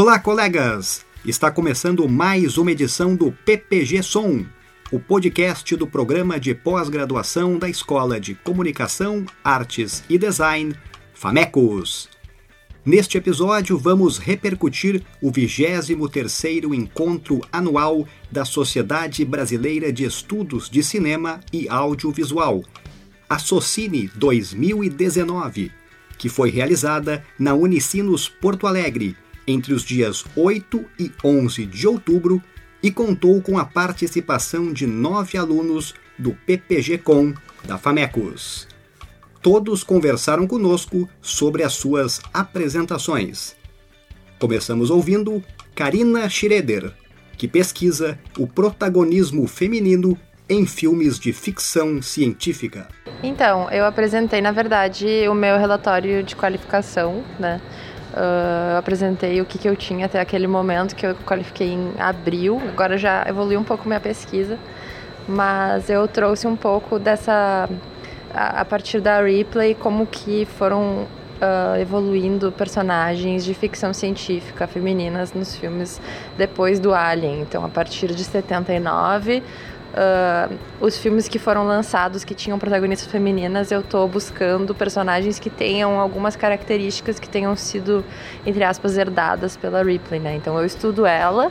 Olá, colegas! Está começando mais uma edição do PPG Som, o podcast do programa de pós-graduação da Escola de Comunicação, Artes e Design, FAMECOS. Neste episódio, vamos repercutir o 23º Encontro Anual da Sociedade Brasileira de Estudos de Cinema e Audiovisual, a Socine 2019, que foi realizada na Unicinos Porto Alegre entre os dias 8 e 11 de outubro e contou com a participação de nove alunos do PPG-Com da FAMECOS. Todos conversaram conosco sobre as suas apresentações. Começamos ouvindo Karina Schroeder, que pesquisa o protagonismo feminino em filmes de ficção científica. Então, eu apresentei, na verdade, o meu relatório de qualificação, né? Uh, apresentei o que, que eu tinha até aquele momento, que eu qualifiquei em abril. Agora já evoluiu um pouco minha pesquisa, mas eu trouxe um pouco dessa. A, a partir da replay, como que foram uh, evoluindo personagens de ficção científica femininas nos filmes depois do Alien. Então, a partir de 79 Uh, os filmes que foram lançados que tinham protagonistas femininas, eu estou buscando personagens que tenham algumas características que tenham sido, entre aspas, herdadas pela Ripley, né? Então eu estudo ela,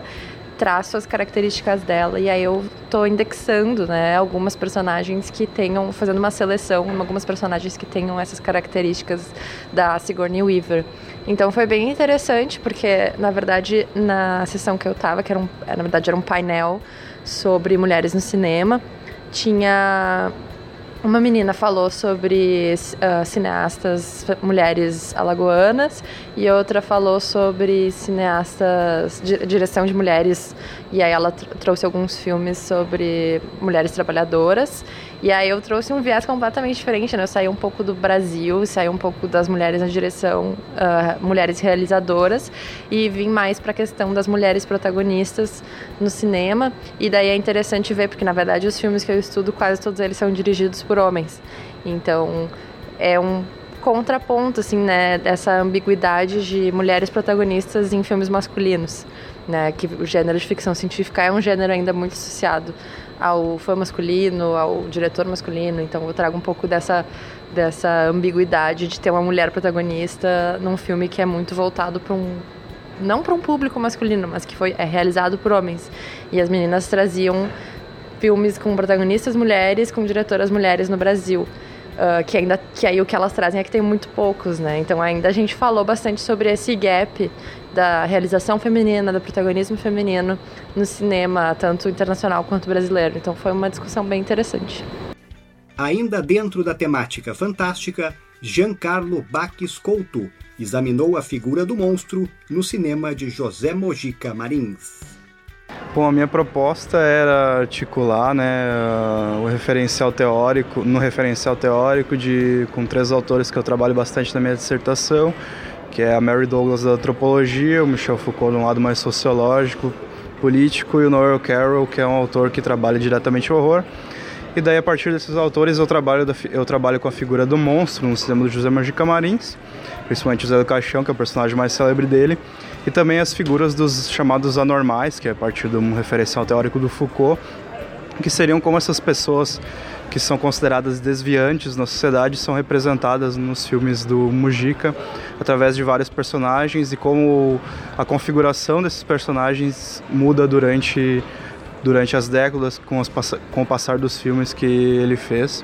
traço as características dela e aí eu estou indexando, né, algumas personagens que tenham, fazendo uma seleção, algumas personagens que tenham essas características da Sigourney Weaver. Então foi bem interessante porque, na verdade, na sessão que eu estava, que era um, na verdade era um painel sobre mulheres no cinema. Tinha uma menina falou sobre uh, cineastas mulheres alagoanas e outra falou sobre cineastas de direção de mulheres e aí ela trouxe alguns filmes sobre mulheres trabalhadoras e aí eu trouxe um viés completamente diferente, né? Eu saí um pouco do Brasil, saí um pouco das mulheres na direção, uh, mulheres realizadoras, e vim mais para a questão das mulheres protagonistas no cinema. E daí é interessante ver, porque na verdade os filmes que eu estudo, quase todos eles são dirigidos por homens. Então é um contraponto, assim, né? Dessa ambiguidade de mulheres protagonistas em filmes masculinos, né? Que o gênero de ficção científica é um gênero ainda muito associado ao fã masculino, ao diretor masculino. Então eu trago um pouco dessa dessa ambiguidade de ter uma mulher protagonista num filme que é muito voltado para um não para um público masculino, mas que foi é realizado por homens. E as meninas traziam filmes com protagonistas mulheres, com diretoras mulheres no Brasil. Uh, que ainda que aí o que elas trazem é que tem muito poucos, né? Então ainda a gente falou bastante sobre esse gap da realização feminina, do protagonismo feminino no cinema, tanto internacional quanto brasileiro. Então foi uma discussão bem interessante. Ainda dentro da temática fantástica, Giancarlo Baques Couto examinou a figura do monstro no cinema de José Mojica Marins. Bom, a minha proposta era articular né, o referencial teórico, no referencial teórico de, com três autores que eu trabalho bastante na minha dissertação, que é a Mary Douglas da antropologia, o Michel Foucault de um lado mais sociológico, político, e o Noel Carroll, que é um autor que trabalha diretamente o horror. E daí, a partir desses autores, eu trabalho, eu trabalho com a figura do monstro no cinema do José Mojica Marins, principalmente José do Caixão, que é o personagem mais célebre dele, e também as figuras dos chamados anormais, que é a partir de um referencial teórico do Foucault, que seriam como essas pessoas que são consideradas desviantes na sociedade são representadas nos filmes do Mujica através de vários personagens e como a configuração desses personagens muda durante durante as décadas com, as, com o passar dos filmes que ele fez.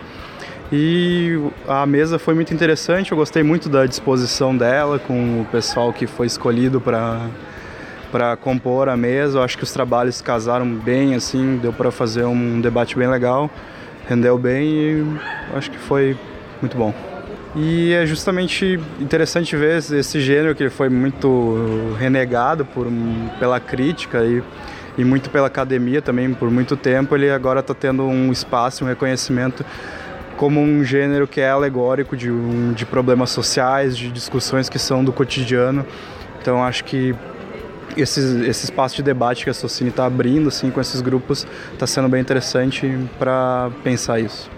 E a mesa foi muito interessante, eu gostei muito da disposição dela com o pessoal que foi escolhido para para compor a mesa. Eu acho que os trabalhos casaram bem, assim, deu para fazer um debate bem legal, rendeu bem e acho que foi muito bom. E é justamente interessante ver esse gênero que foi muito renegado por, pela crítica e, e muito pela academia também por muito tempo. Ele agora está tendo um espaço, um reconhecimento como um gênero que é alegórico de, um, de problemas sociais, de discussões que são do cotidiano. Então acho que esse, esse espaço de debate que a Socini está abrindo assim, com esses grupos está sendo bem interessante para pensar isso.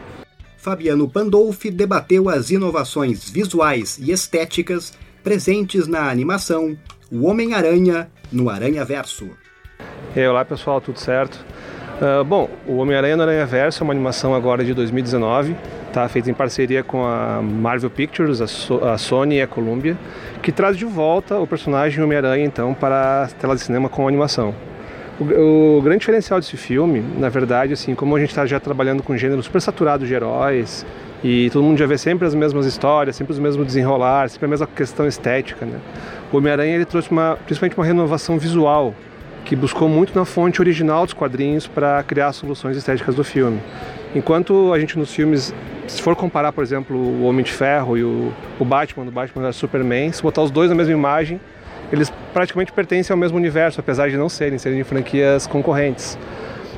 Fabiano Pandolfi debateu as inovações visuais e estéticas presentes na animação O Homem-Aranha no Aranha Verso. E olá pessoal, tudo certo? Uh, bom, o Homem-Aranha no Aranha Verso é uma animação agora de 2019, tá? feita em parceria com a Marvel Pictures, a, so a Sony e a Columbia, que traz de volta o personagem Homem-Aranha então para a tela de cinema com animação. O, o, grande diferencial desse filme, na verdade, assim, como a gente está já trabalhando com gênero super saturado de heróis e todo mundo já vê sempre as mesmas histórias, sempre os mesmos desenrolar, sempre a mesma questão estética, né? O Homem-Aranha ele trouxe uma, principalmente uma renovação visual que buscou muito na fonte original dos quadrinhos para criar soluções estéticas do filme. Enquanto a gente nos filmes, se for comparar, por exemplo, o Homem de Ferro e o, o Batman, do Batman da Superman, se botar os dois na mesma imagem, eles praticamente pertencem ao mesmo universo, apesar de não serem, serem de franquias concorrentes.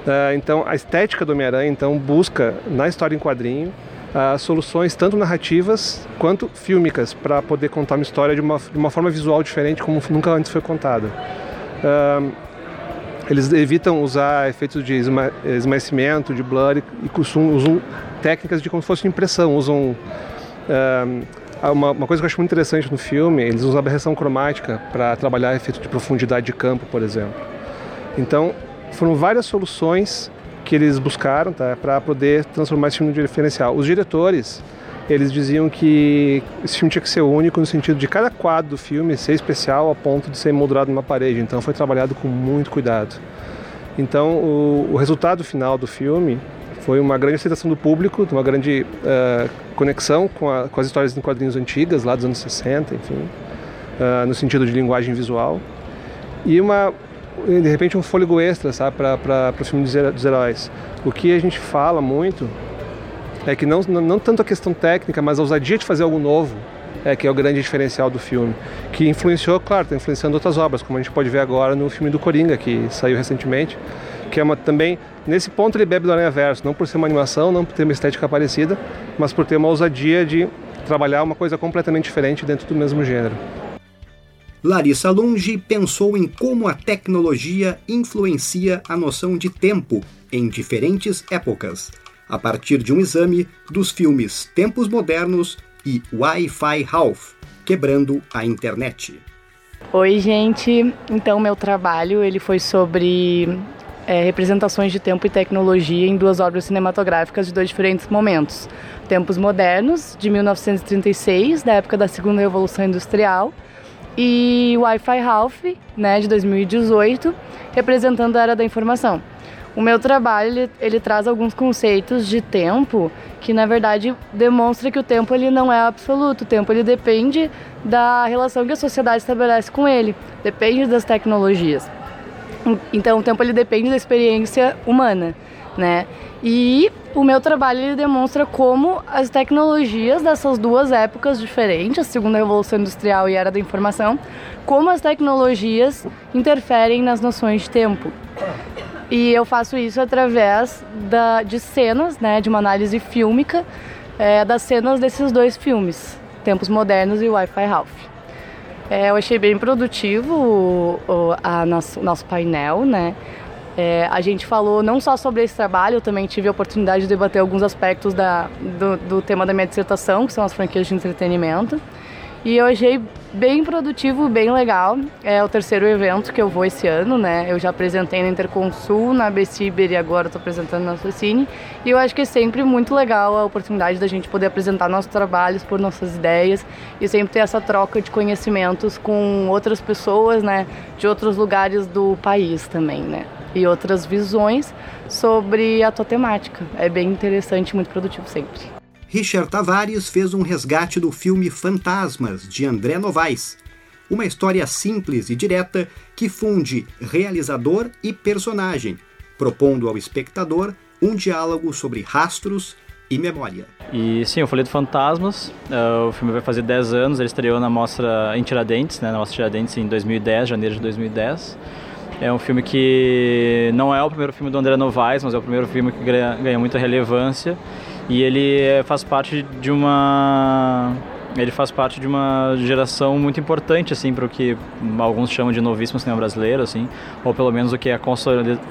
Uh, então, a estética do Homem-Aranha então busca na história em quadrinho uh, soluções tanto narrativas quanto fílmicas para poder contar uma história de uma, de uma forma visual diferente como nunca antes foi contada. Uh, eles evitam usar efeitos de esma esmaecimento, de blur e, e usam técnicas de como se fosse impressão, usam ah, uma, uma, coisa que eu acho muito interessante no filme, eles usam aberração cromática para trabalhar efeito de profundidade de campo, por exemplo. Então, foram várias soluções que eles buscaram tá, para poder transformar esse filme em diferencial. Os diretores, eles diziam que esse filme tinha que ser único no sentido de cada quadro do filme ser especial a ponto de ser moldurado numa parede. Então, foi trabalhado com muito cuidado. Então, o, o resultado final do filme foi uma grande aceitação do público, uma grande uh, conexão com, a, com, as histórias em quadrinhos antigas, lá dos anos 60, enfim, uh, no sentido de linguagem visual. E uma, de repente, um fôlego extra para o filme dos heróis. O que a gente fala muito é que não, não tanto a questão técnica, mas a ousadia de fazer algo novo, é que é o grande diferencial do filme, que influenciou, claro, está influenciando outras obras, como a gente pode ver agora no filme do Coringa, que saiu recentemente, que é uma, também, nesse ponto ele bebe do Aranha Verso, não por ser uma animação, não por ter uma estética parecida, mas por ter uma ousadia de trabalhar uma coisa completamente diferente dentro do mesmo gênero. Larissa Lunge pensou em como a tecnologia influencia a noção de tempo em diferentes épocas, a partir de um exame dos filmes Tempos Modernos e Wi-Fi Half, quebrando a internet. Oi, gente. Então, meu trabalho ele foi sobre é, representações de tempo e tecnologia em duas obras cinematográficas de dois diferentes momentos. Tempos Modernos, de 1936, da época da Segunda Revolução Industrial, e Wi-Fi Half, né, de 2018, representando a Era da Informação. O meu trabalho ele, ele, traz alguns conceitos de tempo que na verdade demonstra que o tempo ele não é absoluto. O tempo ele depende da relação que a sociedade estabelece com ele, depende das tecnologias. Então, o tempo ele depende da experiência humana, né? E o meu trabalho ele demonstra como as tecnologias dessas duas épocas diferentes, a segunda revolução industrial e a era da informação, como as tecnologias interferem nas noções de tempo. E eu faço isso através da, de cenas, né, de uma análise fílmica é, das cenas desses dois filmes, Tempos Modernos e Wi-Fi Ralph. É, eu achei bem produtivo o, o a nosso, nosso painel, né? É, a gente falou não só sobre esse trabalho, eu também tive a oportunidade de debater alguns aspectos da, do, do tema da minha dissertação, que são as franquias de entretenimento. E eu achei bem produtivo, bem legal. É o terceiro evento que eu vou esse ano, né? Eu já apresentei na Interconsul, na Beciber e agora estou apresentando na Socine. E eu acho que é sempre muito legal a oportunidade da gente poder apresentar nossos trabalhos, por nossas ideias e sempre ter essa troca de conhecimentos com outras pessoas, né? De outros lugares do país também, né? E outras visões sobre a tua temática. É bem interessante muito produtivo sempre. Richard Tavares fez um resgate do filme Fantasmas, de André Novaes. Uma história simples e direta que funde realizador e personagem, propondo ao espectador um diálogo sobre rastros e memória. E sim, eu falei do Fantasmas, uh, o filme vai fazer 10 anos, ele estreou na mostra em Tiradentes, né, na mostra Tiradentes em 2010, janeiro de 2010. É um filme que não é o primeiro filme do André Novaes, mas é o primeiro filme que ganha, ganha muita relevância e ele faz parte de uma ele faz parte de uma geração muito importante assim para o que alguns chamam de novíssimo cinema brasileiro assim ou pelo menos o que é a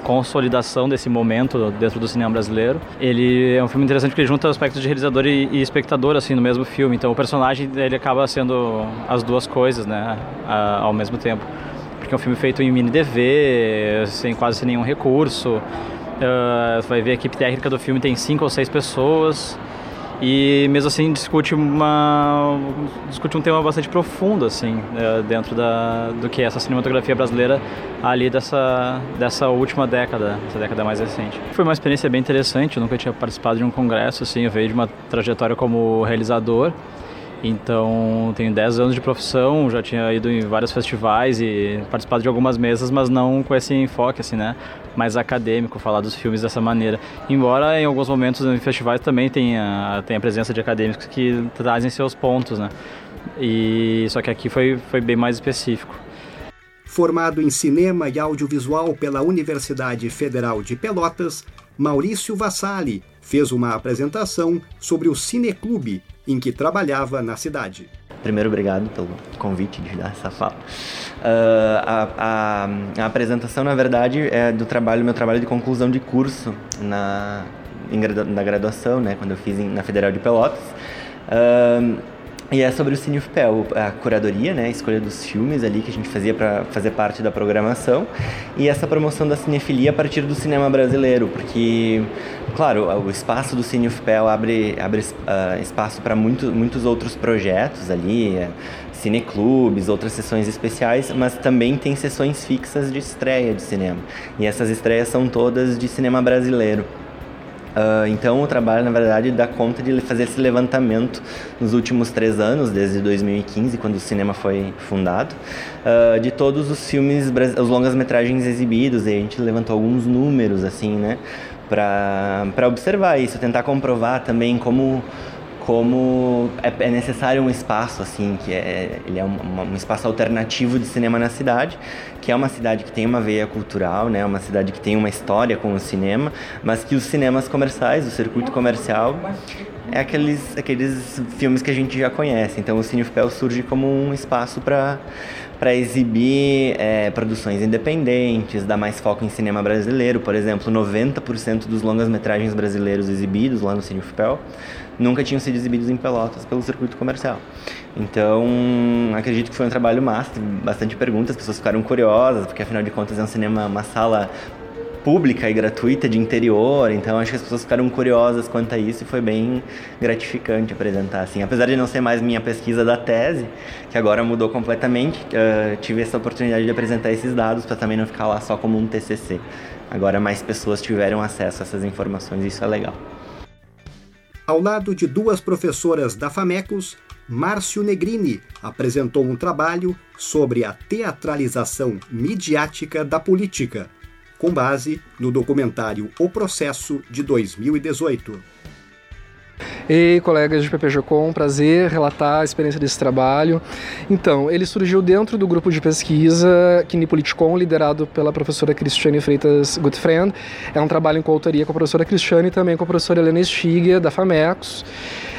consolidação desse momento dentro do cinema brasileiro. Ele é um filme interessante porque junta aspectos de realizador e espectador assim no mesmo filme. Então o personagem ele acaba sendo as duas coisas né ao mesmo tempo. Porque é um filme feito em mini DV, sem quase nenhum recurso. Uh, você vai ver a equipe técnica do filme tem cinco ou seis pessoas e mesmo assim discute uma discute um tema bastante profundo assim é, dentro da do que é essa cinematografia brasileira ali dessa dessa última década essa década mais recente. Foi uma experiência bem interessante eu nunca tinha participado de um congresso assim eu veio de uma trajetória como realizador então, tenho 10 anos de profissão, já tinha ido em vários festivais e participado de algumas mesas, mas não com esse enfoque assim, né, mais acadêmico, falar dos filmes dessa maneira. Embora em alguns momentos em festivais também tenha, tenha a presença de acadêmicos que trazem seus pontos, né? E só que aqui foi foi bem mais específico. Formado em cinema e audiovisual pela Universidade Federal de Pelotas, Maurício Vassali fez uma apresentação sobre o Cineclube, em que trabalhava na cidade. Primeiro, obrigado pelo convite de dar essa fala. Uh, a, a, a, apresentação, na verdade, é do trabalho, meu trabalho de conclusão de curso na, em, na graduação, né, quando eu fiz em, na Federal de Pelotas. Uh, e é sobre o Cine UFPEL, a curadoria, né, a escolha dos filmes ali que a gente fazia para fazer parte da programação e essa promoção da cinefilia a partir do cinema brasileiro, porque, claro, o espaço do Cine UFPEL abre, abre uh, espaço para muito, muitos outros projetos ali, é, cineclubes, outras sessões especiais, mas também tem sessões fixas de estreia de cinema. E essas estreias são todas de cinema brasileiro. Uh, então o trabalho, na verdade, dá conta de fazer esse levantamento nos últimos três anos, desde 2015, quando o cinema foi fundado, uh, de todos os filmes, os longas-metragens exibidos, e a gente levantou alguns números, assim, né, para observar isso, tentar comprovar também como como é, é, necessário um espaço assim que é ele é um, um, espaço alternativo de cinema na cidade que é uma cidade que tem uma veia cultural né uma cidade que tem uma história com o cinema mas que os cinemas comerciais o circuito comercial é aqueles aqueles filmes que a gente já conhece. Então o Cine UFPEL surge como um espaço para para exibir é, produções independentes, dar mais foco em cinema brasileiro. Por exemplo, 90% dos longas-metragens brasileiros exibidos lá no Cine UFPEL nunca tinham sido exibidos em Pelotas pelo circuito comercial. Então, acredito que foi um trabalho massa, bastante perguntas, as pessoas ficaram curiosas, porque afinal de contas é um cinema, uma sala pública e gratuita de interior, então acho que as pessoas ficaram curiosas quanto a isso e foi bem gratificante apresentar assim. Apesar de não ser mais minha pesquisa da tese, que agora mudou completamente, uh, tive essa oportunidade de apresentar esses dados para também não ficar lá só como um TCC. Agora mais pessoas tiveram acesso a essas informações e isso é legal. Ao lado de duas professoras da FAMECOS, Márcio Negrini apresentou um trabalho sobre a teatralização midiática da política, com base no documentário O Processo de 2018. Ei, colegas de PPG-Com, prazer relatar a experiência desse trabalho. Então, ele surgiu dentro do grupo de pesquisa Kinipoliticon, liderado pela professora Cristiane Freitas Gutfriend. É um trabalho em coautoria com a professora Cristiane e também com a professora Helena Stiga, da FAMECOS.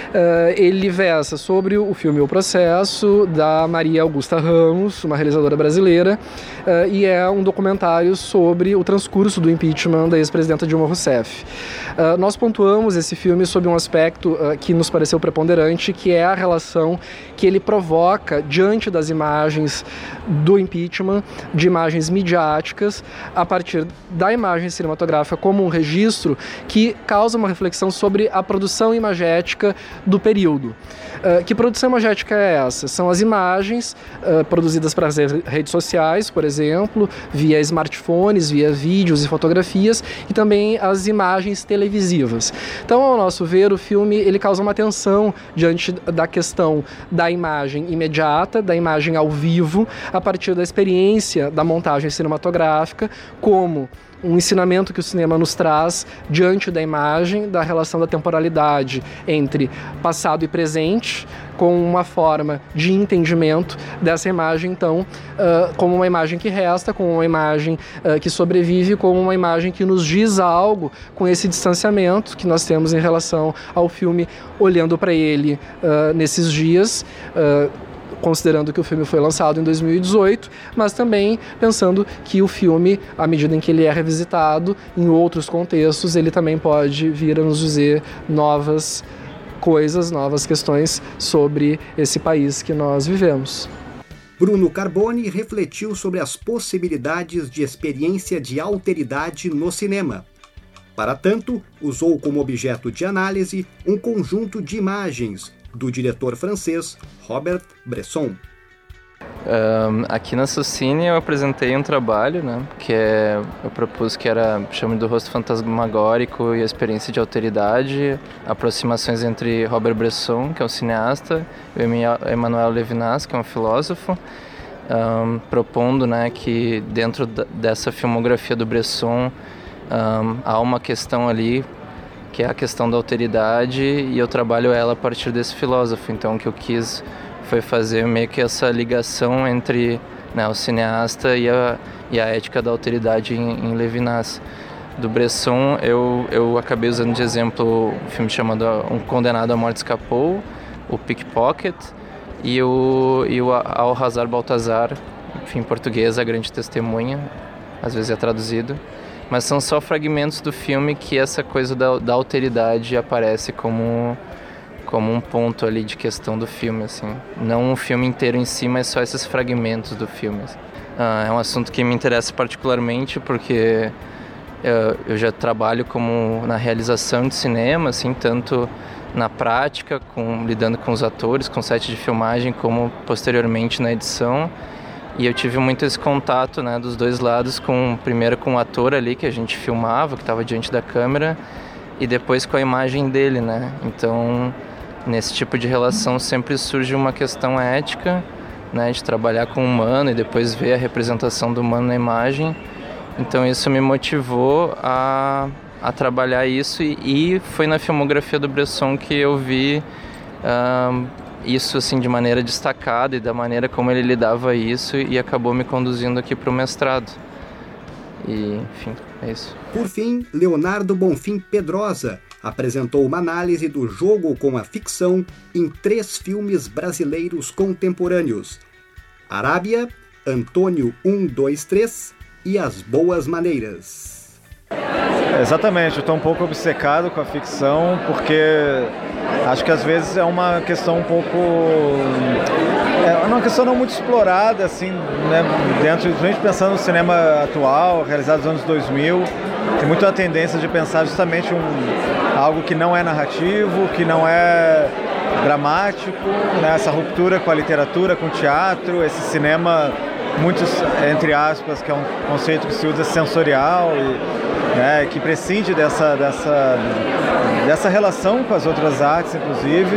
Uh, ele versa sobre o filme O Processo, da Maria Augusta Ramos, uma realizadora brasileira, uh, e é um documentário sobre o transcurso do impeachment da ex-presidenta Dilma Rousseff. Uh, nós pontuamos esse filme sob um aspecto que nos pareceu preponderante, que é a relação que ele provoca diante das imagens do impeachment, de imagens midiáticas, a partir da imagem cinematográfica como um registro que causa uma reflexão sobre a produção imagética do período. Uh, que produção imagética é essa? São as imagens uh, produzidas para as redes sociais, por exemplo, via smartphones, via vídeos e fotografias, e também as imagens televisivas. Então, ao nosso ver, o filme ele causa uma tensão diante da questão da imagem imediata, da imagem ao vivo, a partir da experiência da montagem cinematográfica, como um ensinamento que o cinema nos traz diante da imagem, da relação da temporalidade entre passado e presente, com uma forma de entendimento dessa imagem, então, uh, como uma imagem que resta, como uma imagem uh, que sobrevive, como uma imagem que nos diz algo com esse distanciamento que nós temos em relação ao filme, olhando para ele uh, nesses dias considerando que o filme foi lançado em 2018, mas também pensando que o filme, à medida em que ele é revisitado em outros contextos, ele também pode vir a nos dizer novas coisas, novas questões sobre esse país que nós vivemos. Bruno Carboni refletiu sobre as possibilidades de experiência de alteridade no cinema. Para tanto, usou como objeto de análise um conjunto de imagens do diretor francês Robert Bresson. Um, aqui na Socine eu apresentei um trabalho, né, que é, eu propus que era chame do rosto fantasmagórico e a experiência de alteridade, aproximações entre Robert Bresson, que é um cineasta, e Emmanuel Levinas, que é um filósofo, um, propondo, né, que dentro dessa filmografia do Bresson um, há uma questão ali que é a questão da alteridade e eu trabalho ela a partir desse filósofo. Então, que eu quis foi fazer meio que essa ligação entre né, o cineasta e a, e a ética da alteridade em, em Levinas. Do Bresson, eu, eu acabei usando de exemplo um filme chamado Um Condenado à Morte Escapou, o Pickpocket e o, e o Alhazar Baltazar, enfim, em português, A Grande Testemunha, às vezes é traduzido. Mas são só fragmentos do filme que essa coisa da, da alteridade aparece como como um ponto ali de questão do filme, assim. Não o filme inteiro em si, mas só esses fragmentos do filme. Assim. Ah, é um assunto que me interessa particularmente porque eu, eu, já trabalho como na realização de cinema, assim, tanto na prática, com, lidando com os atores, com set de filmagem, como posteriormente na edição. E eu tive muito esse contato, né, dos dois lados, com primeiro com o ator ali que a gente filmava, que estava diante da câmera, e depois com a imagem dele, né? Então, nesse tipo de relação sempre surge uma questão ética, né, de trabalhar com o humano e depois ver a representação do humano na imagem. Então isso me motivou a, a trabalhar isso e, e foi na filmografia do Bresson que eu vi uh, isso assim de maneira destacada e da maneira como ele lidava isso e acabou me conduzindo aqui para o mestrado. E, enfim, é isso. Por fim, Leonardo Bonfim Pedrosa apresentou uma análise do jogo com a ficção em três filmes brasileiros contemporâneos: Arábia, Antônio 123 e As Boas Maneiras. Exatamente, eu estou um pouco obcecado com a ficção porque acho que às vezes é uma questão um pouco. É uma questão não muito explorada, assim, né, dentro, gente pensando no cinema atual, realizado nos anos 2000, tem muito a tendência de pensar justamente um, algo que não é narrativo, que não é dramático, né, essa ruptura com a literatura, com o teatro, esse cinema muitos entre aspas que é um conceito que se usa sensorial e né, que prescinde dessa dessa dessa relação com as outras artes inclusive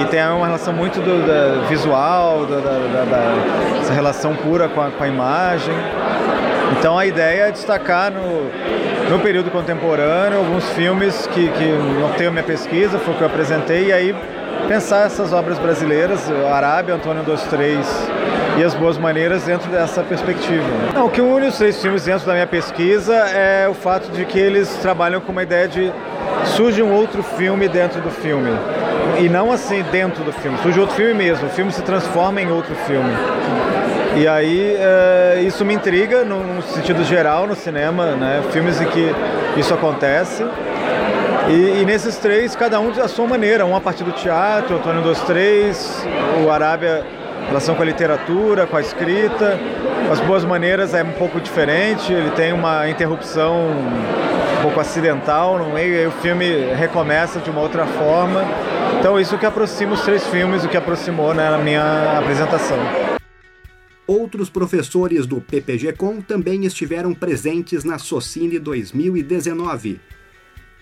e tem uma relação muito do, da, visual da, da, da, essa relação pura com a, com a imagem então a ideia é destacar no, no período contemporâneo alguns filmes que, que norteiam minha pesquisa, foi o que eu apresentei, e aí pensar essas obras brasileiras, Arábia, Antônio dos Três e As Boas Maneiras dentro dessa perspectiva. Não, o que une os três filmes dentro da minha pesquisa é o fato de que eles trabalham com uma ideia de surge um outro filme dentro do filme. E não assim dentro do filme, surge outro filme mesmo, o filme se transforma em outro filme. E aí é, isso me intriga no, sentido geral no cinema, né? Filmes em que isso acontece. E, e, nesses três, cada um a sua maneira, um a partir do teatro, Antônio dos Três, o Arábia, relação com a literatura, com a escrita. As Boas Maneiras é um pouco diferente, ele tem uma interrupção um pouco acidental no meio, e aí o filme recomeça de uma outra forma. Então isso que aproxima os três filmes, o que aproximou né, na minha apresentação. Outros professores do PPG-Com também estiveram presentes na Socine 2019.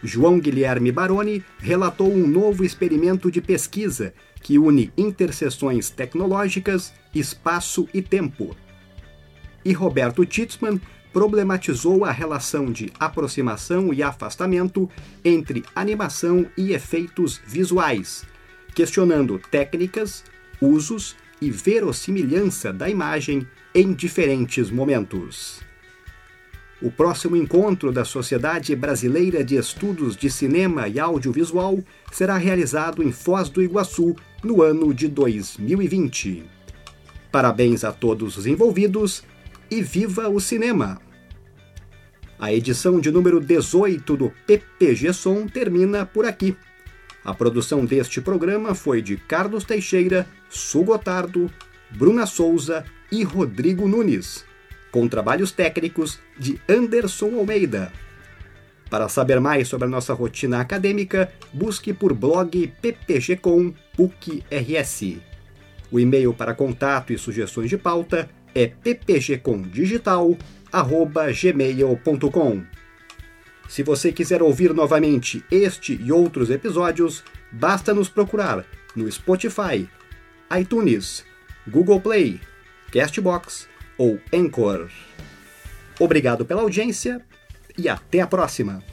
João Guilherme Baroni relatou um novo experimento de pesquisa que une interseções tecnológicas, espaço e tempo. E Roberto Titzman problematizou a relação de aproximação e afastamento entre animação e efeitos visuais, questionando técnicas, usos e verossimilhança da imagem em diferentes momentos. O próximo encontro da Sociedade Brasileira de Estudos de Cinema e Audiovisual será realizado em Foz do Iguaçu no ano de 2020. Parabéns a todos os envolvidos e viva o cinema! A edição de número 18 do PPG Som termina por aqui. A produção deste programa foi de Carlos Teixeira, Su Gotardo, Bruna Souza e Rodrigo Nunes, com trabalhos técnicos de Anderson Almeida. Para saber mais sobre a nossa rotina acadêmica, busque por blog ppgcom PUC-RS. O e-mail para contato e sugestões de pauta é ppgcomdigital.gmail.com. Se você quiser ouvir novamente este e outros episódios, basta nos procurar no Spotify, iTunes, Google Play, Castbox ou Anchor. Obrigado pela audiência e até a próxima!